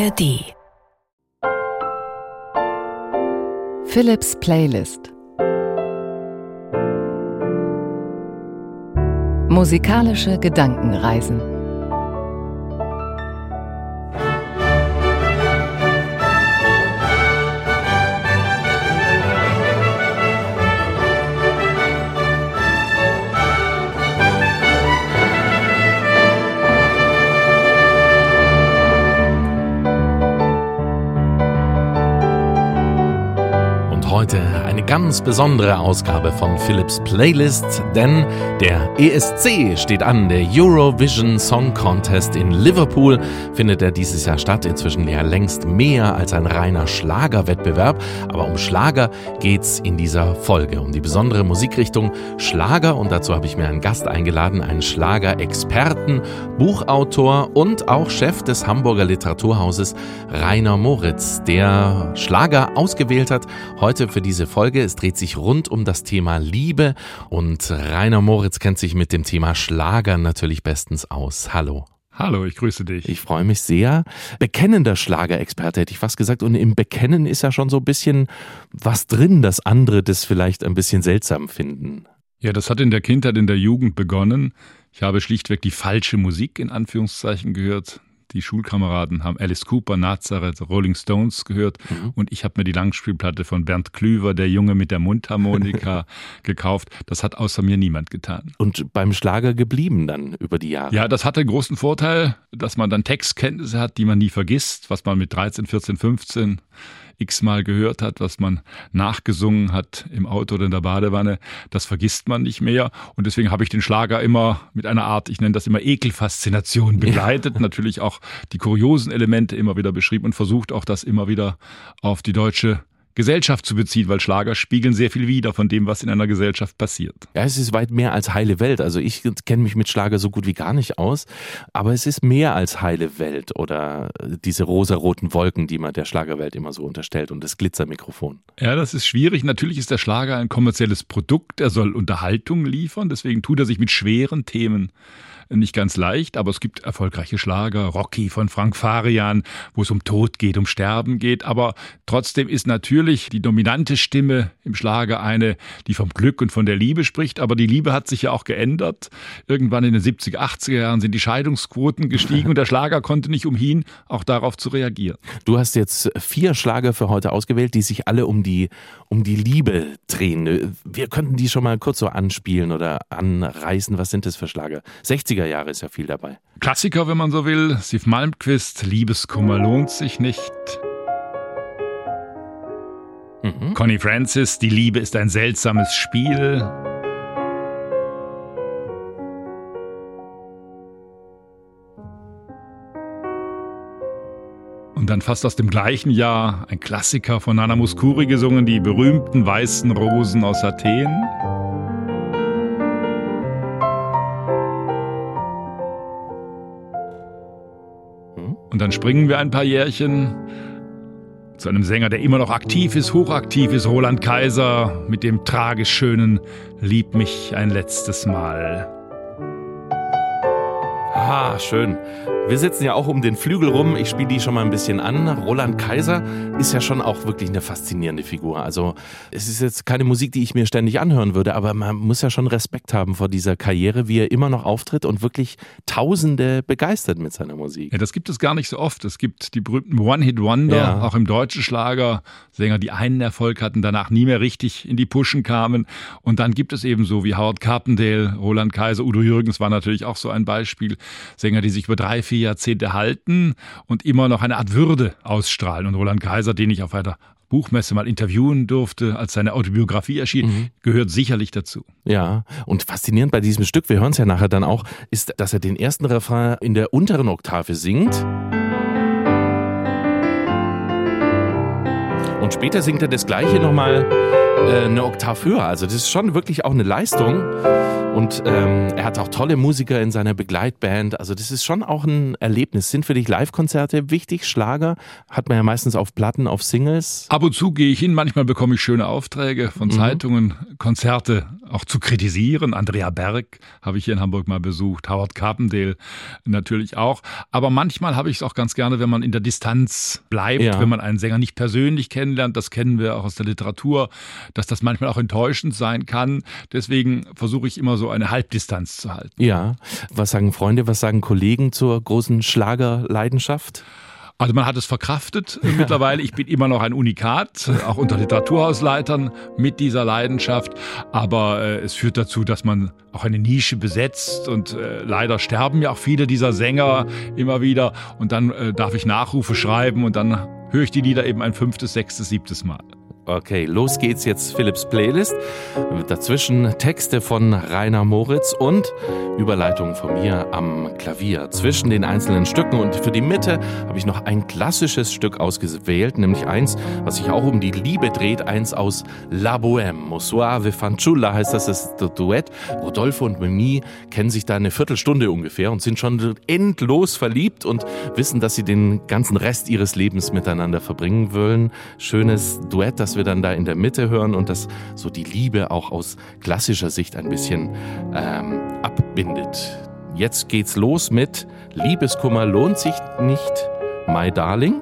ARD. Philips Playlist. Musikalische Gedankenreisen. Ganz besondere Ausgabe von Philips Playlist, denn der ESC steht an. Der Eurovision Song Contest in Liverpool findet er dieses Jahr statt. Inzwischen ja längst mehr als ein reiner Schlagerwettbewerb. Aber um Schlager geht's in dieser Folge, um die besondere Musikrichtung Schlager. Und dazu habe ich mir einen Gast eingeladen, einen Schlagerexperten, Buchautor und auch Chef des Hamburger Literaturhauses Rainer Moritz, der Schlager ausgewählt hat. Heute für diese Folge. Es dreht sich rund um das Thema Liebe und Rainer Moritz kennt sich mit dem Thema Schlager natürlich bestens aus. Hallo. Hallo, ich grüße dich. Ich freue mich sehr. Bekennender Schlagerexperte hätte ich fast gesagt. Und im Bekennen ist ja schon so ein bisschen was drin, dass andere das vielleicht ein bisschen seltsam finden. Ja, das hat in der Kindheit, in der Jugend begonnen. Ich habe schlichtweg die falsche Musik in Anführungszeichen gehört. Die Schulkameraden haben Alice Cooper, Nazareth, Rolling Stones gehört mhm. und ich habe mir die Langspielplatte von Bernd Klüver, der Junge mit der Mundharmonika, gekauft. Das hat außer mir niemand getan. Und beim Schlager geblieben dann über die Jahre? Ja, das hatte den großen Vorteil, dass man dann Textkenntnisse hat, die man nie vergisst, was man mit 13, 14, 15 x-mal gehört hat, was man nachgesungen hat im Auto oder in der Badewanne, das vergisst man nicht mehr. Und deswegen habe ich den Schlager immer mit einer Art, ich nenne das immer Ekelfaszination begleitet, ja. natürlich auch die kuriosen Elemente immer wieder beschrieben und versucht auch das immer wieder auf die deutsche Gesellschaft zu beziehen, weil Schlager spiegeln sehr viel wider von dem, was in einer Gesellschaft passiert. Ja, es ist weit mehr als heile Welt. Also ich kenne mich mit Schlager so gut wie gar nicht aus, aber es ist mehr als heile Welt oder diese rosaroten Wolken, die man der Schlagerwelt immer so unterstellt und das Glitzermikrofon. Ja, das ist schwierig. Natürlich ist der Schlager ein kommerzielles Produkt, er soll Unterhaltung liefern, deswegen tut er sich mit schweren Themen nicht ganz leicht, aber es gibt erfolgreiche Schlager, Rocky von Frank Farian, wo es um Tod geht, um Sterben geht, aber trotzdem ist natürlich die dominante Stimme im Schlager eine, die vom Glück und von der Liebe spricht, aber die Liebe hat sich ja auch geändert. Irgendwann in den 70er, 80er Jahren sind die Scheidungsquoten gestiegen und der Schlager konnte nicht umhin, auch darauf zu reagieren. Du hast jetzt vier Schlager für heute ausgewählt, die sich alle um die, um die Liebe drehen. Wir könnten die schon mal kurz so anspielen oder anreißen. Was sind das für Schlager? 60er 80er Jahre ist ja viel dabei. Klassiker, wenn man so will. Siv Malmquist, Liebeskummer lohnt sich nicht. Mhm. Connie Francis, Die Liebe ist ein seltsames Spiel. Und dann fast aus dem gleichen Jahr ein Klassiker von Nana Muscuri gesungen, die berühmten weißen Rosen aus Athen. Und dann springen wir ein paar Jährchen zu einem Sänger, der immer noch aktiv ist, hochaktiv ist, Roland Kaiser, mit dem tragisch schönen Lieb mich ein letztes Mal. Ah, schön. Wir sitzen ja auch um den Flügel rum. Ich spiele die schon mal ein bisschen an. Roland Kaiser ist ja schon auch wirklich eine faszinierende Figur. Also es ist jetzt keine Musik, die ich mir ständig anhören würde, aber man muss ja schon Respekt haben vor dieser Karriere, wie er immer noch auftritt und wirklich Tausende begeistert mit seiner Musik. Ja, das gibt es gar nicht so oft. Es gibt die berühmten One-Hit-Wonder, ja. auch im deutschen Schlager. Sänger, die einen Erfolg hatten, danach nie mehr richtig in die Pushen kamen. Und dann gibt es eben so wie Howard Carpendale, Roland Kaiser, Udo Jürgens war natürlich auch so ein Beispiel. Sänger, die sich über drei, vier Jahrzehnte halten und immer noch eine Art Würde ausstrahlen. Und Roland Kaiser, den ich auf einer Buchmesse mal interviewen durfte, als seine Autobiografie erschien, mhm. gehört sicherlich dazu. Ja, und faszinierend bei diesem Stück, wir hören es ja nachher dann auch, ist, dass er den ersten Refrain in der unteren Oktave singt. Und später singt er das gleiche nochmal äh, eine Oktav höher. Also das ist schon wirklich auch eine Leistung. Und ähm, er hat auch tolle Musiker in seiner Begleitband. Also das ist schon auch ein Erlebnis. Sind für dich Live-Konzerte wichtig? Schlager hat man ja meistens auf Platten, auf Singles. Ab und zu gehe ich hin. Manchmal bekomme ich schöne Aufträge von mhm. Zeitungen, Konzerte auch zu kritisieren. Andrea Berg habe ich hier in Hamburg mal besucht. Howard Carpendale natürlich auch. Aber manchmal habe ich es auch ganz gerne, wenn man in der Distanz bleibt, ja. wenn man einen Sänger nicht persönlich kennenlernt. Das kennen wir auch aus der Literatur, dass das manchmal auch enttäuschend sein kann. Deswegen versuche ich immer so eine Halbdistanz zu halten. Ja. Was sagen Freunde, was sagen Kollegen zur großen Schlagerleidenschaft? Also man hat es verkraftet mittlerweile. Ich bin immer noch ein Unikat, auch unter Literaturhausleitern mit dieser Leidenschaft. Aber äh, es führt dazu, dass man auch eine Nische besetzt und äh, leider sterben ja auch viele dieser Sänger immer wieder. Und dann äh, darf ich Nachrufe schreiben und dann höre ich die Lieder eben ein fünftes, sechstes, siebtes Mal. Okay, los geht's jetzt, Philips Playlist. Dazwischen Texte von Rainer Moritz und Überleitungen von mir am Klavier zwischen den einzelnen Stücken. Und für die Mitte habe ich noch ein klassisches Stück ausgewählt, nämlich eins, was sich auch um die Liebe dreht, eins aus La Bohème. Suave Fanciulla heißt das, das Duett. Rodolfo und Mimi kennen sich da eine Viertelstunde ungefähr und sind schon endlos verliebt und wissen, dass sie den ganzen Rest ihres Lebens miteinander verbringen wollen. Schönes Duett, das wir wir dann da in der Mitte hören und das so die Liebe auch aus klassischer Sicht ein bisschen ähm, abbindet. Jetzt geht's los mit Liebeskummer lohnt sich nicht, My Darling.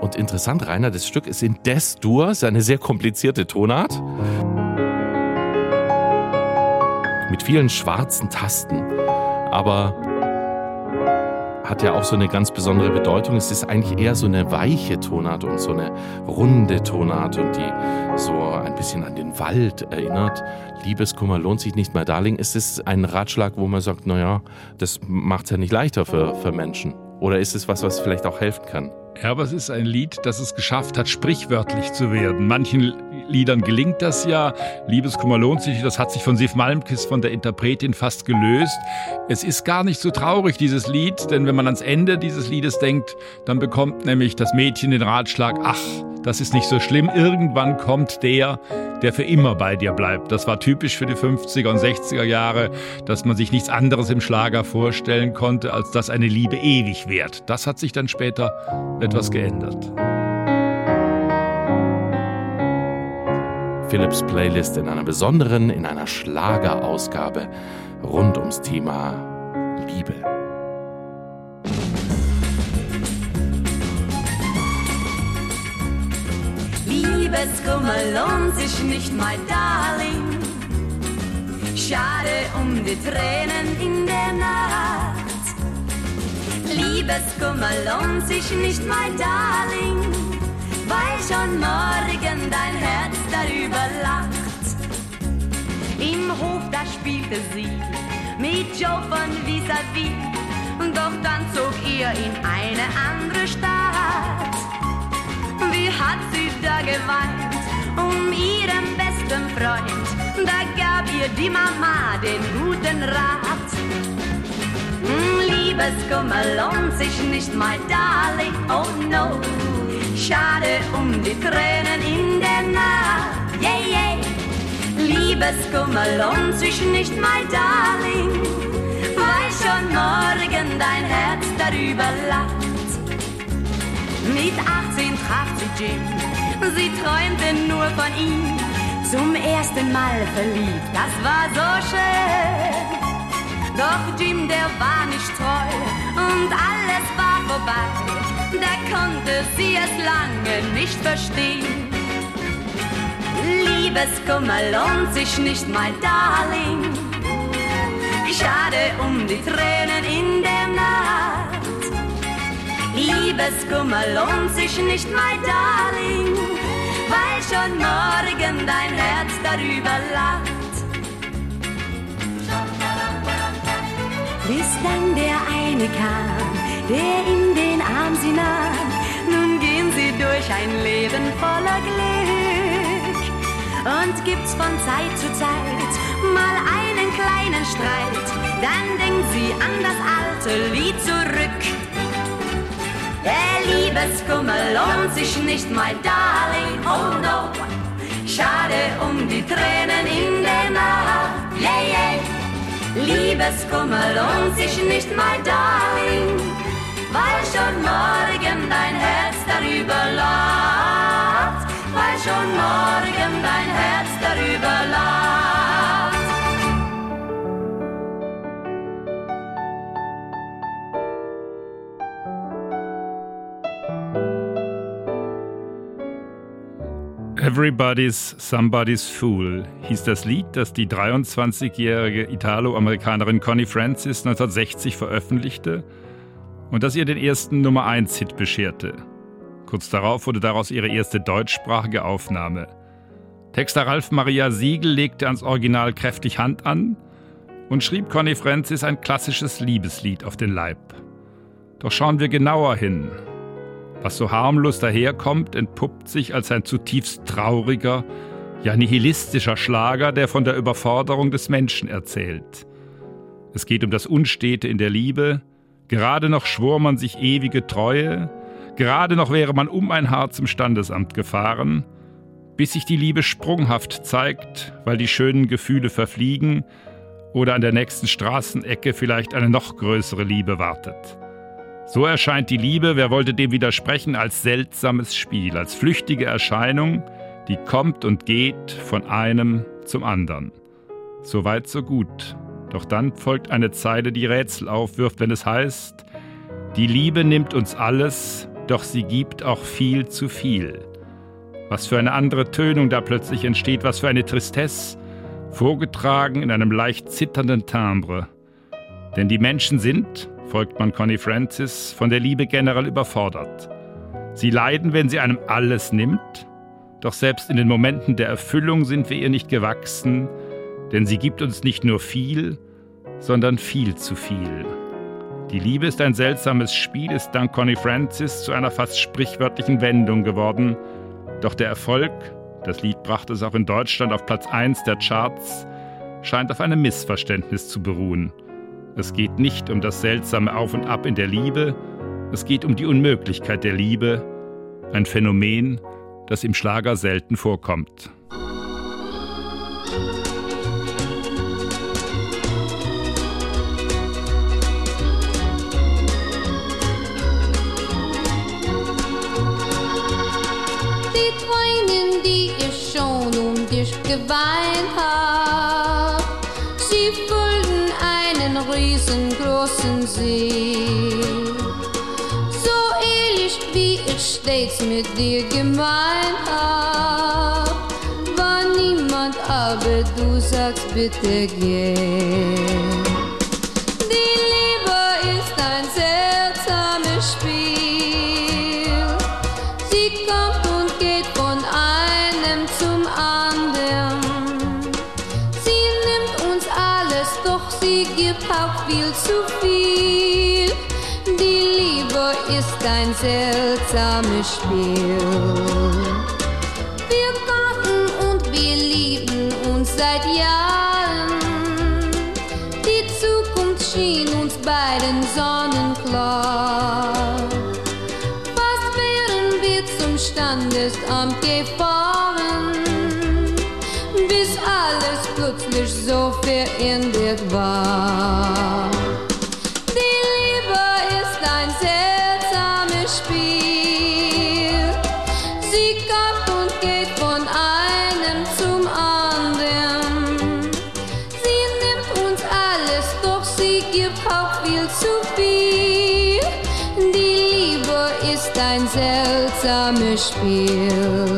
Und interessant, Rainer, das Stück ist in Des-Dur, ist eine sehr komplizierte Tonart. Mit vielen schwarzen Tasten. Aber hat ja auch so eine ganz besondere Bedeutung. Es ist eigentlich eher so eine weiche Tonart und so eine runde Tonart und die so ein bisschen an den Wald erinnert. Liebeskummer lohnt sich nicht mehr, Darling. Ist es ein Ratschlag, wo man sagt, naja, das macht es ja nicht leichter für, für Menschen? Oder ist es was, was vielleicht auch helfen kann? Ja, aber es ist ein Lied, das es geschafft hat, sprichwörtlich zu werden. Manchen Liedern gelingt das ja. Liebeskummer lohnt sich. Das hat sich von Sif Malmkist, von der Interpretin, fast gelöst. Es ist gar nicht so traurig, dieses Lied, denn wenn man ans Ende dieses Liedes denkt, dann bekommt nämlich das Mädchen den Ratschlag, ach, das ist nicht so schlimm. Irgendwann kommt der, der für immer bei dir bleibt. Das war typisch für die 50er und 60er Jahre, dass man sich nichts anderes im Schlager vorstellen konnte, als dass eine Liebe ewig währt. Das hat sich dann später etwas geändert. Philips Playlist in einer besonderen, in einer Schlagerausgabe rund ums Thema Liebe. Liebeskummer lohnt sich nicht, my darling. Schade um die Tränen in der Nacht. Liebeskummer lohnt sich nicht, my darling weil schon morgen dein Herz darüber lacht. Im Hof, da spielte sie mit Joe von vis-à-vis, -vis, doch dann zog er in eine andere Stadt. Wie hat sie da geweint um ihren besten Freund, da gab ihr die Mama den guten Rat. Hm, Liebeskummer lohnt sich nicht, my darling, oh no. Schade um die Tränen in der Nacht. Yeah, yeah. Liebeskummer lohnt sich nicht, my darling, weil schon morgen dein Herz darüber lacht. Mit 18 traf sie Jim, sie träumte nur von ihm. Zum ersten Mal verliebt, das war so schön. Doch Jim, der war nicht treu und alles war vorbei da konnte sie es lange nicht verstehen. Liebeskummer lohnt sich nicht, my darling. Schade um die Tränen in der Nacht. Liebeskummer lohnt sich nicht, my darling, weil schon morgen dein Herz darüber lacht. Dann der eine kam, der in den Arm sie nahm. Nun gehen sie durch ein Leben voller Glück. Und gibt's von Zeit zu Zeit mal einen kleinen Streit, dann denkt sie an das alte Lied zurück. Der Liebeskummer lohnt sich nicht, my darling, oh no. schade um die Tränen in Liebeskummer lohnt sich nicht, mein Darling, weil schon morgen dein Herz darüber lacht, weil schon morgen dein Herz darüber lacht. Everybody's Somebody's Fool hieß das Lied, das die 23-jährige Italo-Amerikanerin Connie Francis 1960 veröffentlichte und das ihr den ersten Nummer 1-Hit bescherte. Kurz darauf wurde daraus ihre erste deutschsprachige Aufnahme. Texter Ralf Maria Siegel legte ans Original kräftig Hand an und schrieb Connie Francis ein klassisches Liebeslied auf den Leib. Doch schauen wir genauer hin was so harmlos daherkommt, entpuppt sich als ein zutiefst trauriger, ja nihilistischer Schlager, der von der Überforderung des Menschen erzählt. Es geht um das Unstete in der Liebe, gerade noch schwor man sich ewige Treue, gerade noch wäre man um ein Haar zum Standesamt gefahren, bis sich die Liebe sprunghaft zeigt, weil die schönen Gefühle verfliegen oder an der nächsten Straßenecke vielleicht eine noch größere Liebe wartet. So erscheint die Liebe, wer wollte dem widersprechen, als seltsames Spiel, als flüchtige Erscheinung, die kommt und geht von einem zum anderen. So weit, so gut. Doch dann folgt eine Zeile, die Rätsel aufwirft, wenn es heißt, die Liebe nimmt uns alles, doch sie gibt auch viel zu viel. Was für eine andere Tönung da plötzlich entsteht, was für eine Tristesse, vorgetragen in einem leicht zitternden Timbre. Denn die Menschen sind, folgt man Connie Francis, von der Liebe generell überfordert. Sie leiden, wenn sie einem alles nimmt, doch selbst in den Momenten der Erfüllung sind wir ihr nicht gewachsen, denn sie gibt uns nicht nur viel, sondern viel zu viel. Die Liebe ist ein seltsames Spiel, ist dank Connie Francis zu einer fast sprichwörtlichen Wendung geworden. Doch der Erfolg, das Lied brachte es auch in Deutschland auf Platz 1 der Charts, scheint auf einem Missverständnis zu beruhen. Es geht nicht um das seltsame Auf und Ab in der Liebe, es geht um die Unmöglichkeit der Liebe, ein Phänomen, das im Schlager selten vorkommt. Die Tränen, die ich schon um dich geweint hab, sie riesengroßen See. So ehrlich, wie ich stets mit dir gemeint hab, war niemand, aber du sagst bitte geh. Auch viel zu viel. Die Liebe ist ein seltsames Spiel. Plötzlich so verändert war. Die Liebe ist ein seltsames Spiel. Sie kommt und geht von einem zum anderen. Sie nimmt uns alles, doch sie gibt auch viel zu viel. Die Liebe ist ein seltsames Spiel.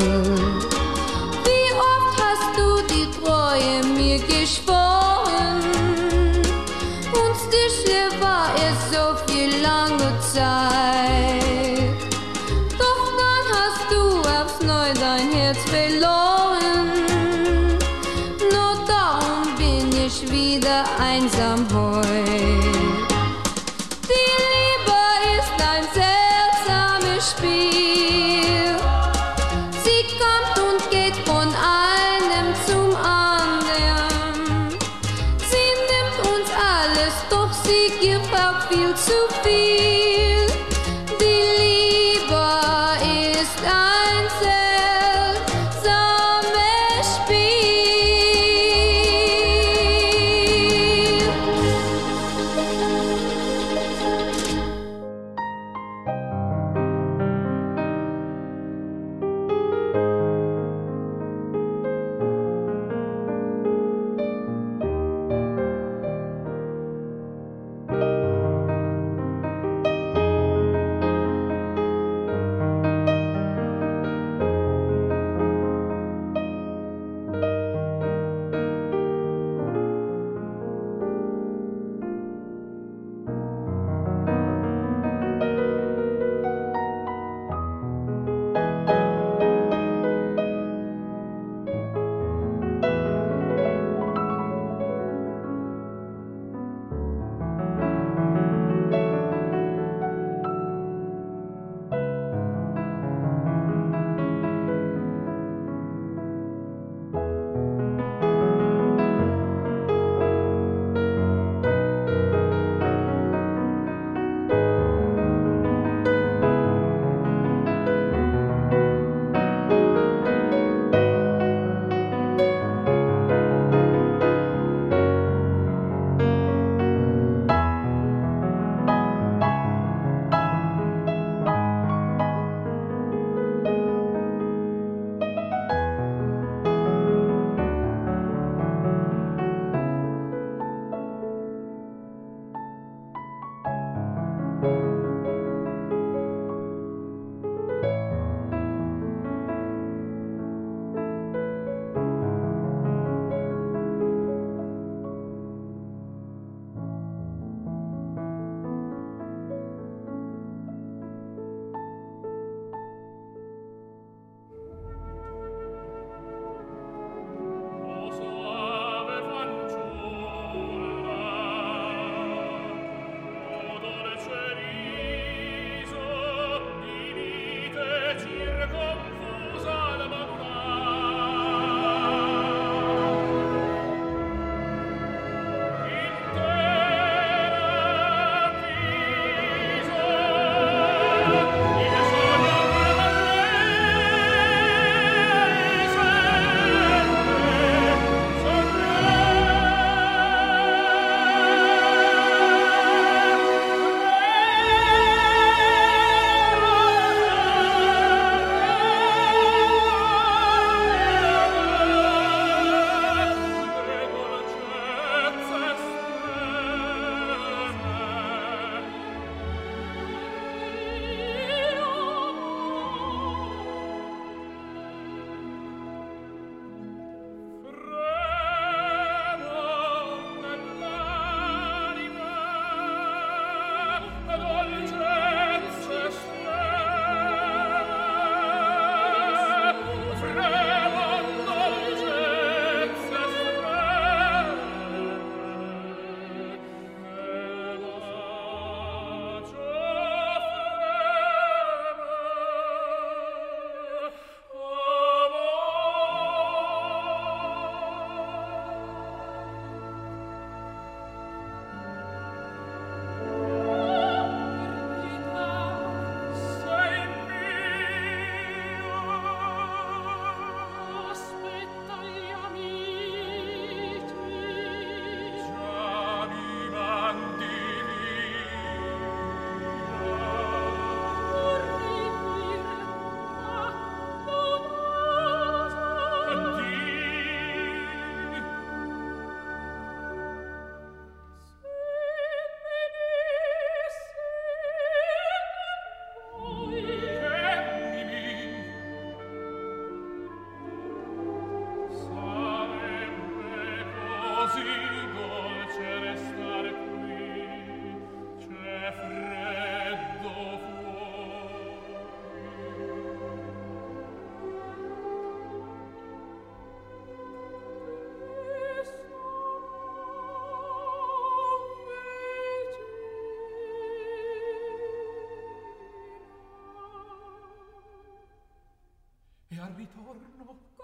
al ritorno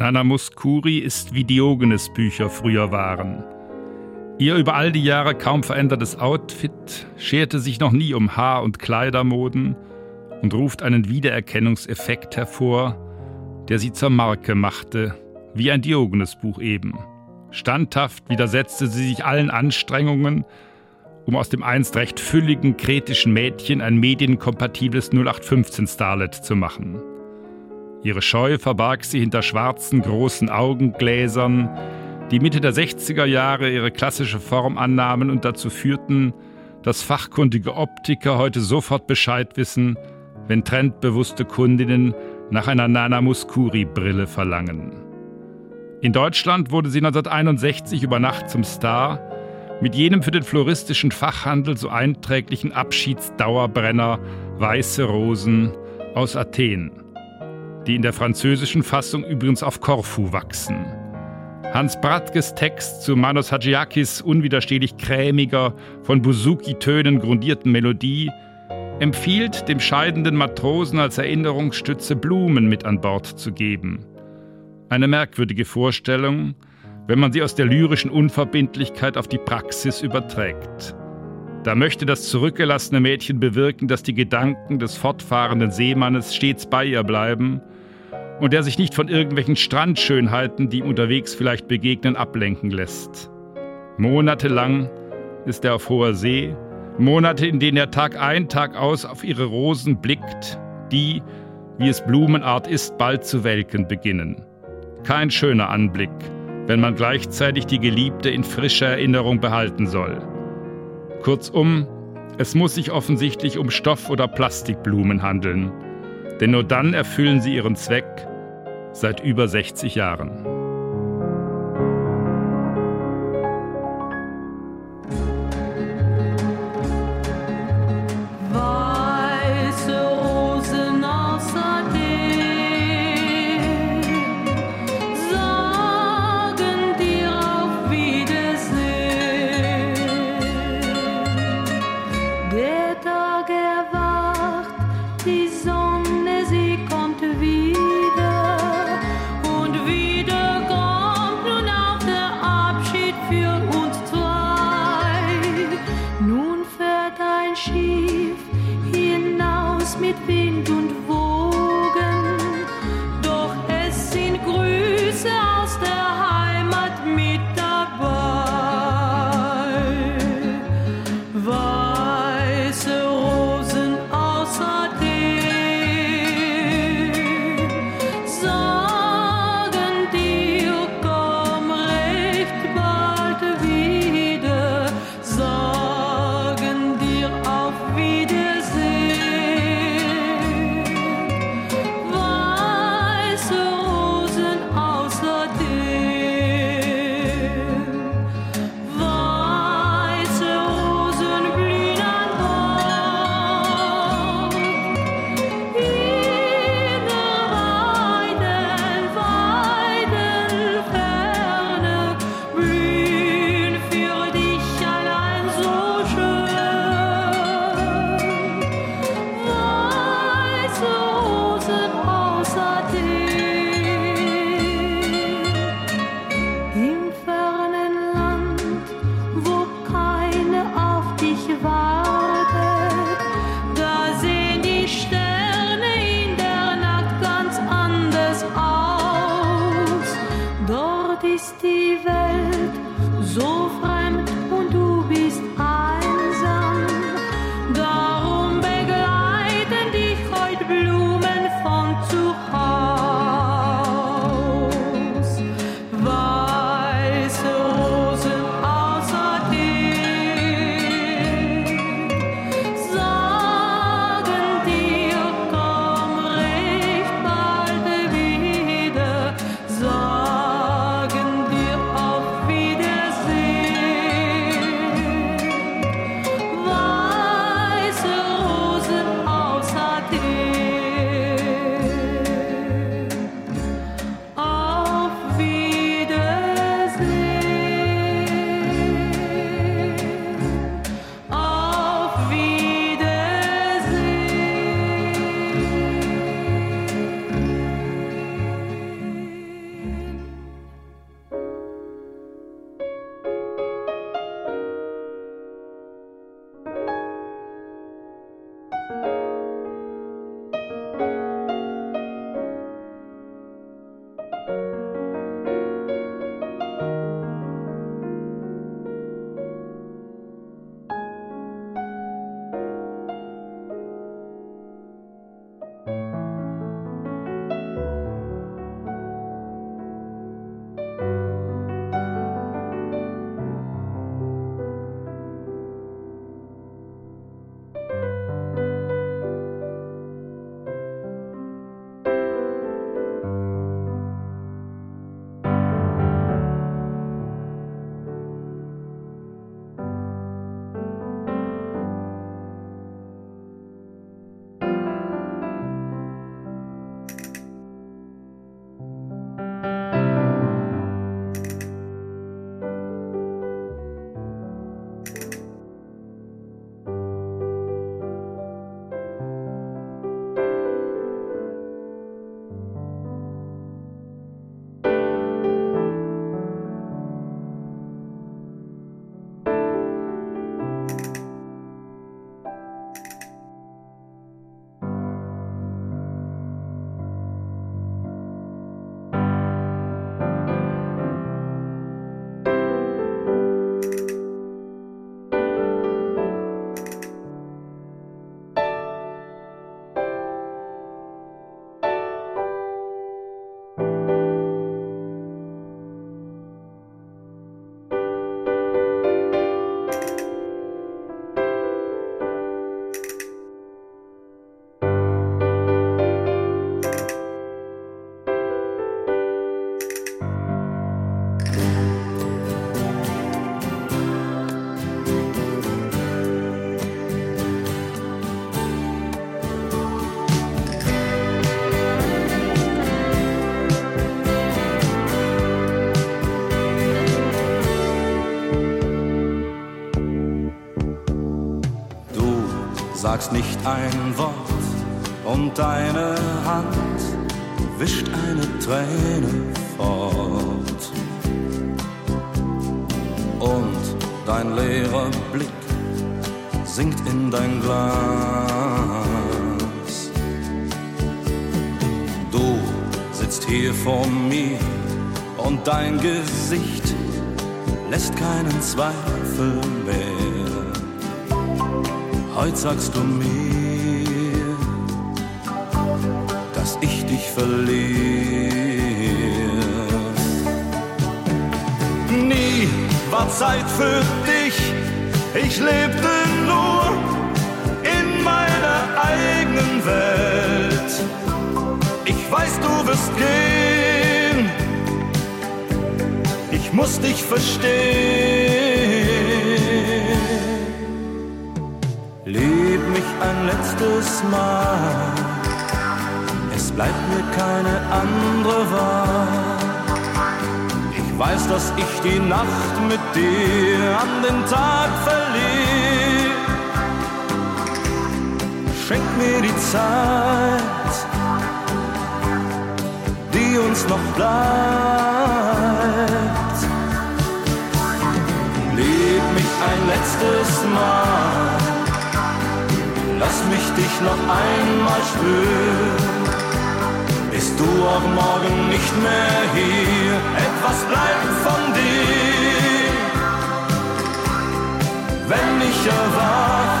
Nana Muscuri ist wie Diogenes Bücher früher waren. Ihr über all die Jahre kaum verändertes Outfit scherte sich noch nie um Haar- und Kleidermoden und ruft einen Wiedererkennungseffekt hervor, der sie zur Marke machte, wie ein Diogenes-Buch eben. Standhaft widersetzte sie sich allen Anstrengungen, um aus dem einst recht fülligen kretischen Mädchen ein medienkompatibles 0815 Starlet zu machen. Ihre Scheu verbarg sie hinter schwarzen großen Augengläsern, die Mitte der 60er Jahre ihre klassische Form annahmen und dazu führten, dass fachkundige Optiker heute sofort Bescheid wissen, wenn trendbewusste Kundinnen nach einer Nana Muscuri-Brille verlangen. In Deutschland wurde sie 1961 über Nacht zum Star mit jenem für den floristischen Fachhandel so einträglichen Abschiedsdauerbrenner Weiße Rosen aus Athen die in der französischen Fassung übrigens auf Korfu wachsen. Hans Brattkes Text zu Manos Hadjiakis unwiderstehlich krämiger, von Buzuki-Tönen grundierten Melodie empfiehlt, dem scheidenden Matrosen als Erinnerungsstütze Blumen mit an Bord zu geben. Eine merkwürdige Vorstellung, wenn man sie aus der lyrischen Unverbindlichkeit auf die Praxis überträgt. Da möchte das zurückgelassene Mädchen bewirken, dass die Gedanken des fortfahrenden Seemannes stets bei ihr bleiben und der sich nicht von irgendwelchen Strandschönheiten, die ihm unterwegs vielleicht begegnen, ablenken lässt. Monatelang ist er auf hoher See, Monate, in denen er Tag ein, Tag aus auf ihre Rosen blickt, die, wie es Blumenart ist, bald zu welken beginnen. Kein schöner Anblick, wenn man gleichzeitig die Geliebte in frischer Erinnerung behalten soll. Kurzum, es muss sich offensichtlich um Stoff- oder Plastikblumen handeln, denn nur dann erfüllen sie ihren Zweck seit über 60 Jahren. Sagst nicht ein Wort und deine Hand wischt eine Träne fort. Und dein leerer Blick sinkt in dein Glas. Du sitzt hier vor mir und dein Gesicht lässt keinen Zweifel mehr. Heute sagst du mir, dass ich dich verliere. Nie war Zeit für dich, ich lebte nur in meiner eigenen Welt. Ich weiß, du wirst gehen, ich muss dich verstehen. Ein letztes Mal, es bleibt mir keine andere Wahl. Ich weiß, dass ich die Nacht mit dir an den Tag verliere. Schenk mir die Zeit, die uns noch bleibt. Lieb mich ein letztes Mal, lass mich dich noch einmal spüren bist du auch morgen nicht mehr hier. Etwas bleibt von dir. Wenn ich erwach,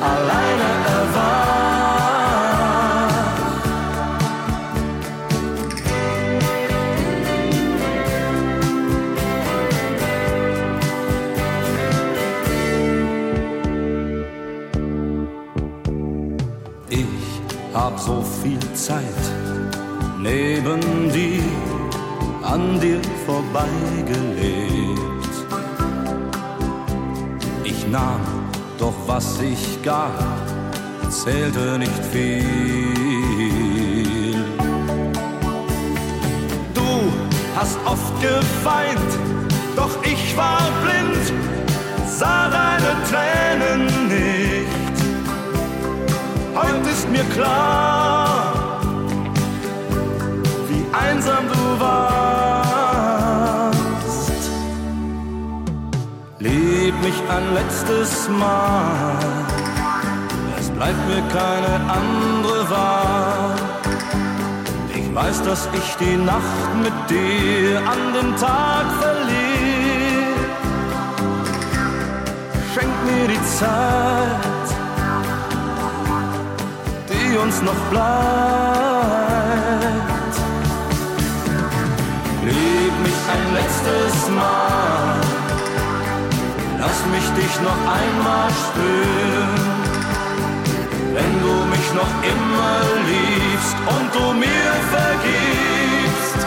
alleine erwach. Hab so viel Zeit neben dir, an dir vorbeigelebt. Ich nahm, doch was ich gab, zählte nicht viel. Du hast oft geweint, doch ich war blind, sah deine Tränen nicht. Heute ist mir klar, wie einsam du warst. Lieb mich ein letztes Mal, es bleibt mir keine andere Wahl. Ich weiß, dass ich die Nacht mit dir an den Tag verliere. Schenk mir die Zeit die uns noch bleibt. Lieb mich ein letztes Mal, lass mich dich noch einmal spüren. Wenn du mich noch immer liebst und du mir vergibst,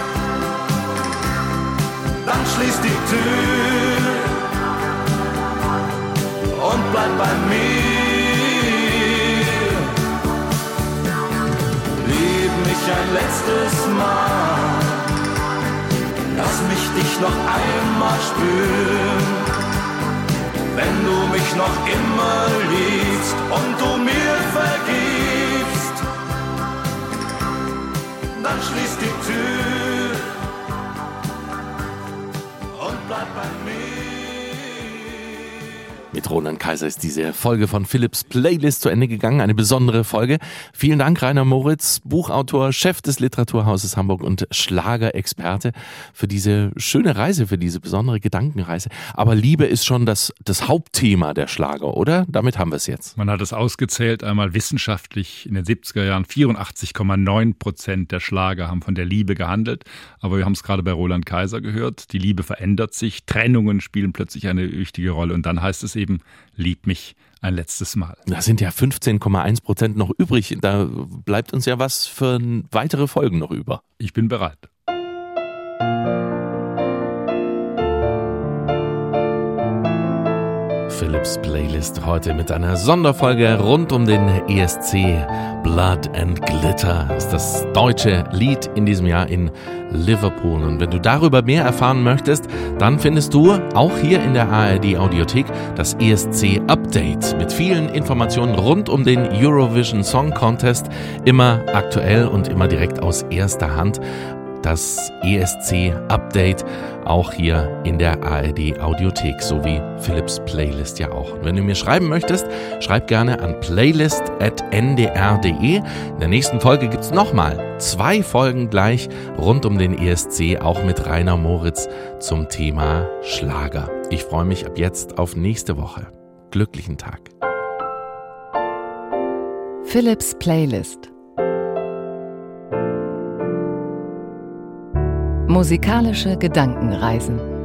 dann schließ die Tür und bleib bei mir. Ein letztes Mal. Lass mich dich noch einmal spüren, wenn du mich noch immer liebst und du mir vergibst. Dann schließ die Tür und bleib bei mir. Mit Roland Kaiser ist diese Folge von Philips Playlist zu Ende gegangen. Eine besondere Folge. Vielen Dank, Rainer Moritz, Buchautor, Chef des Literaturhauses Hamburg und Schlagerexperte für diese schöne Reise, für diese besondere Gedankenreise. Aber Liebe ist schon das, das Hauptthema der Schlager, oder? Damit haben wir es jetzt. Man hat es ausgezählt, einmal wissenschaftlich in den 70er Jahren. 84,9 Prozent der Schlager haben von der Liebe gehandelt. Aber wir haben es gerade bei Roland Kaiser gehört. Die Liebe verändert sich. Trennungen spielen plötzlich eine wichtige Rolle. Und dann heißt es eben, Lieb mich ein letztes Mal. Da sind ja 15,1 Prozent noch übrig. Da bleibt uns ja was für weitere Folgen noch über. Ich bin bereit. Philips Playlist heute mit einer Sonderfolge rund um den ESC. Blood and Glitter ist das deutsche Lied in diesem Jahr in Liverpool. Und wenn du darüber mehr erfahren möchtest, dann findest du auch hier in der ARD Audiothek das ESC Update mit vielen Informationen rund um den Eurovision Song Contest. Immer aktuell und immer direkt aus erster Hand das ESC-Update auch hier in der ARD Audiothek, sowie Philips Playlist ja auch. Und wenn du mir schreiben möchtest, schreib gerne an playlist.ndr.de. In der nächsten Folge gibt es nochmal zwei Folgen gleich rund um den ESC, auch mit Rainer Moritz zum Thema Schlager. Ich freue mich ab jetzt auf nächste Woche. Glücklichen Tag. Philips Playlist Musikalische Gedankenreisen